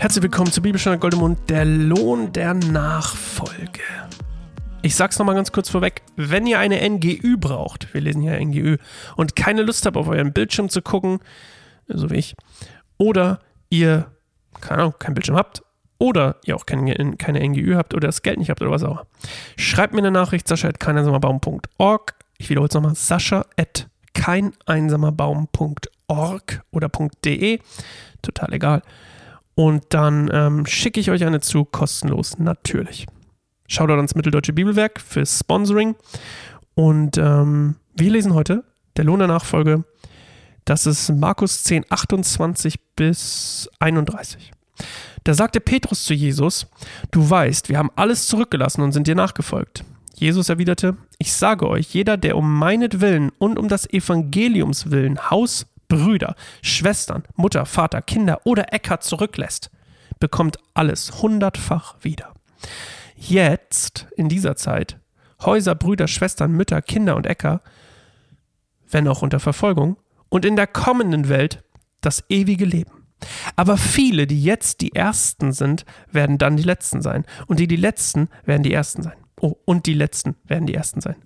Herzlich willkommen zu Bibelstunde Goldemund, der Lohn der Nachfolge. Ich sag's nochmal ganz kurz vorweg, wenn ihr eine NGÜ braucht, wir lesen hier NGÜ, und keine Lust habt, auf euren Bildschirm zu gucken, so wie ich, oder ihr, keine Ahnung, keinen Bildschirm habt, oder ihr auch keine, keine NGÜ habt oder das Geld nicht habt oder was auch immer, schreibt mir eine Nachricht, sascha at keineinsamerbaum.org. Ich wiederhole es nochmal, sascha at keineinsamerbaum.org oder .de, total egal. Und dann ähm, schicke ich euch eine zu, kostenlos, natürlich. Schaut ans Mitteldeutsche Bibelwerk fürs Sponsoring. Und ähm, wir lesen heute der Lohn der Nachfolge. Das ist Markus 10, 28 bis 31. Da sagte Petrus zu Jesus, du weißt, wir haben alles zurückgelassen und sind dir nachgefolgt. Jesus erwiderte, ich sage euch, jeder, der um meinetwillen und um das Evangeliums willen Haus, Brüder, Schwestern, Mutter, Vater, Kinder oder Äcker zurücklässt, bekommt alles hundertfach wieder. Jetzt, in dieser Zeit, Häuser, Brüder, Schwestern, Mütter, Kinder und Äcker, wenn auch unter Verfolgung, und in der kommenden Welt das ewige Leben. Aber viele, die jetzt die Ersten sind, werden dann die Letzten sein. Und die, die Letzten, werden die Ersten sein. Oh, und die Letzten werden die Ersten sein.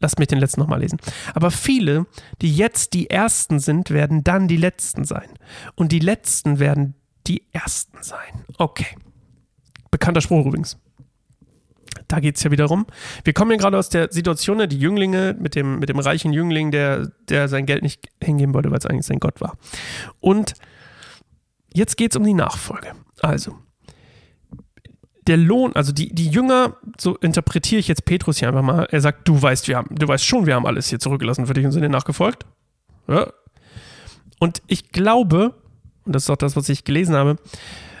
Lasst mich den letzten nochmal lesen. Aber viele, die jetzt die Ersten sind, werden dann die Letzten sein. Und die Letzten werden die Ersten sein. Okay. Bekannter Spruch übrigens. Da geht es ja wiederum. Wir kommen ja gerade aus der Situation, die Jünglinge mit dem, mit dem reichen Jüngling, der, der sein Geld nicht hingeben wollte, weil es eigentlich sein Gott war. Und jetzt geht es um die Nachfolge. Also, der Lohn, also die, die Jünger, so interpretiere ich jetzt Petrus hier einfach mal, er sagt, du weißt, wir haben, du weißt schon, wir haben alles hier zurückgelassen für dich und sind dir nachgefolgt. Ja. Und ich glaube, und das ist auch das, was ich gelesen habe,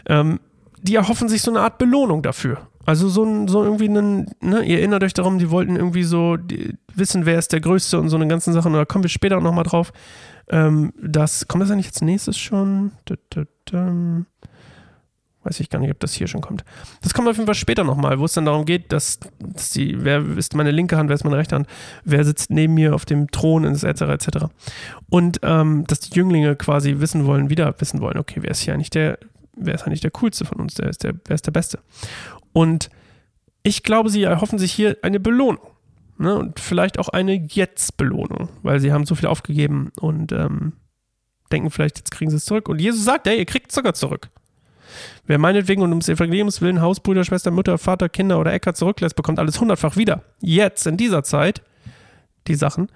ähm, die erhoffen sich so eine Art Belohnung dafür. Also so, so irgendwie einen, ne, ihr erinnert euch darum, die wollten irgendwie so die, wissen, wer ist der Größte und so eine ganzen Sachen, da kommen wir später auch nochmal drauf. Ähm, das, kommt das eigentlich als nächstes schon? Da, da, da. Weiß ich gar nicht, ob das hier schon kommt. Das kommt auf jeden Fall später nochmal, wo es dann darum geht, dass, dass die, wer ist meine linke Hand, wer ist meine rechte Hand, wer sitzt neben mir auf dem Thron, etc., etc. Und ähm, dass die Jünglinge quasi wissen wollen, wieder wissen wollen, okay, wer ist hier eigentlich der, wer ist eigentlich der coolste von uns, der ist der, wer ist der Beste. Und ich glaube, sie erhoffen sich hier eine Belohnung. Ne? Und vielleicht auch eine Jetzt-Belohnung, weil sie haben so viel aufgegeben und ähm, denken vielleicht, jetzt kriegen sie es zurück. Und Jesus sagt, hey, ihr kriegt Zucker zurück. Wer meinetwegen und ums Evangeliums willen Haus, Brüder, Schwester, Mutter, Vater, Kinder oder Äcker zurücklässt, bekommt alles hundertfach wieder. Jetzt, in dieser Zeit, die Sachen,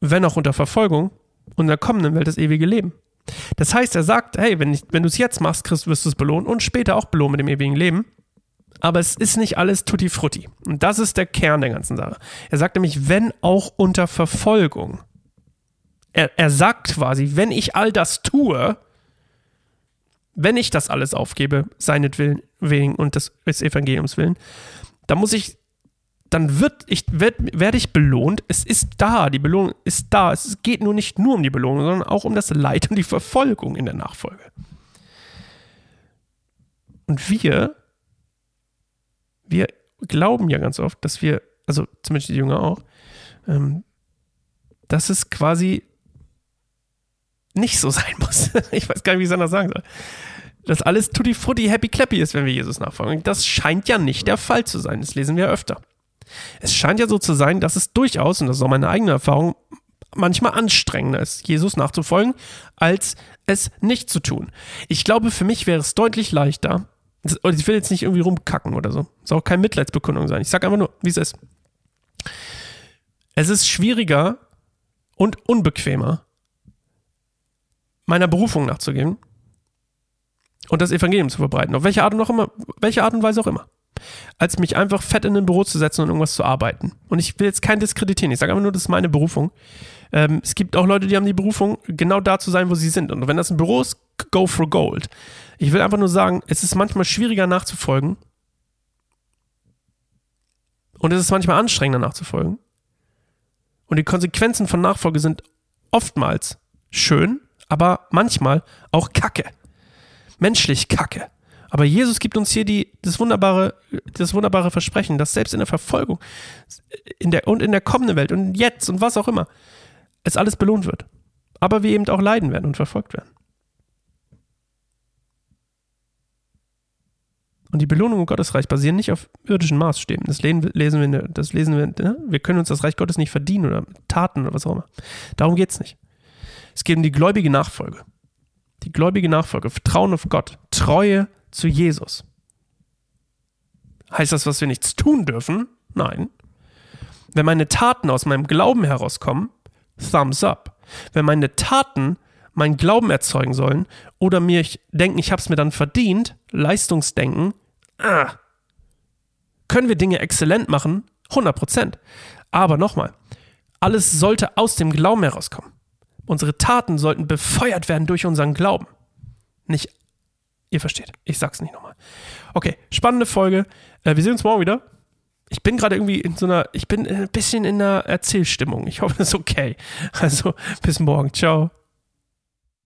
wenn auch unter Verfolgung und in der kommenden Welt das ewige Leben. Das heißt, er sagt, hey, wenn, wenn du es jetzt machst, Christ, wirst du es belohnen und später auch belohnen mit dem ewigen Leben. Aber es ist nicht alles tutti frutti. Und das ist der Kern der ganzen Sache. Er sagt nämlich, wenn auch unter Verfolgung. Er, er sagt quasi, wenn ich all das tue, wenn ich das alles aufgebe, seinetwillen wegen und des, Evangeliums willen, dann muss ich, dann wird ich, werd, werde ich belohnt. Es ist da, die Belohnung ist da. Es geht nur nicht nur um die Belohnung, sondern auch um das Leid und die Verfolgung in der Nachfolge. Und wir, wir glauben ja ganz oft, dass wir, also zumindest die Jünger auch, ähm, dass es quasi nicht so sein muss. ich weiß gar nicht, wie ich es anders sagen soll. Dass alles tutti frutti happy clappy ist, wenn wir Jesus nachfolgen. Das scheint ja nicht der Fall zu sein. Das lesen wir öfter. Es scheint ja so zu sein, dass es durchaus, und das ist auch meine eigene Erfahrung, manchmal anstrengender ist, Jesus nachzufolgen, als es nicht zu tun. Ich glaube, für mich wäre es deutlich leichter, ich will jetzt nicht irgendwie rumkacken oder so. Es soll auch keine Mitleidsbekundung sein. Ich sage einfach nur, wie es ist. Es ist schwieriger und unbequemer, meiner Berufung nachzugehen und das Evangelium zu verbreiten, auf welche Art und auch immer, welche Art und Weise auch immer, als mich einfach fett in ein Büro zu setzen und irgendwas zu arbeiten. Und ich will jetzt kein diskreditieren, ich sage einfach nur, das ist meine Berufung. Ähm, es gibt auch Leute, die haben die Berufung, genau da zu sein, wo sie sind. Und wenn das ein Büro ist, go for gold. Ich will einfach nur sagen, es ist manchmal schwieriger nachzufolgen. Und es ist manchmal anstrengender nachzufolgen. Und die Konsequenzen von Nachfolge sind oftmals schön, aber manchmal auch Kacke. Menschlich Kacke. Aber Jesus gibt uns hier die, das, wunderbare, das wunderbare Versprechen, dass selbst in der Verfolgung in der, und in der kommenden Welt und jetzt und was auch immer, es alles belohnt wird. Aber wir eben auch leiden werden und verfolgt werden. Und die Belohnung im Gottesreich basieren nicht auf irdischen Maßstäben. Das lesen wir, das lesen wir, ne? wir können uns das Reich Gottes nicht verdienen oder Taten oder was auch immer. Darum geht es nicht. Es geht um die gläubige Nachfolge. Die gläubige Nachfolge, Vertrauen auf Gott, Treue zu Jesus. Heißt das, was wir nichts tun dürfen? Nein. Wenn meine Taten aus meinem Glauben herauskommen, Thumbs up. Wenn meine Taten meinen Glauben erzeugen sollen oder mir ich denken, ich habe es mir dann verdient, Leistungsdenken, ah, können wir Dinge exzellent machen? 100 Prozent. Aber nochmal, alles sollte aus dem Glauben herauskommen. Unsere Taten sollten befeuert werden durch unseren Glauben. Nicht, ihr versteht, ich sag's nicht nochmal. Okay, spannende Folge. Äh, wir sehen uns morgen wieder. Ich bin gerade irgendwie in so einer, ich bin ein bisschen in einer Erzählstimmung. Ich hoffe, das ist okay. Also, bis morgen. Ciao.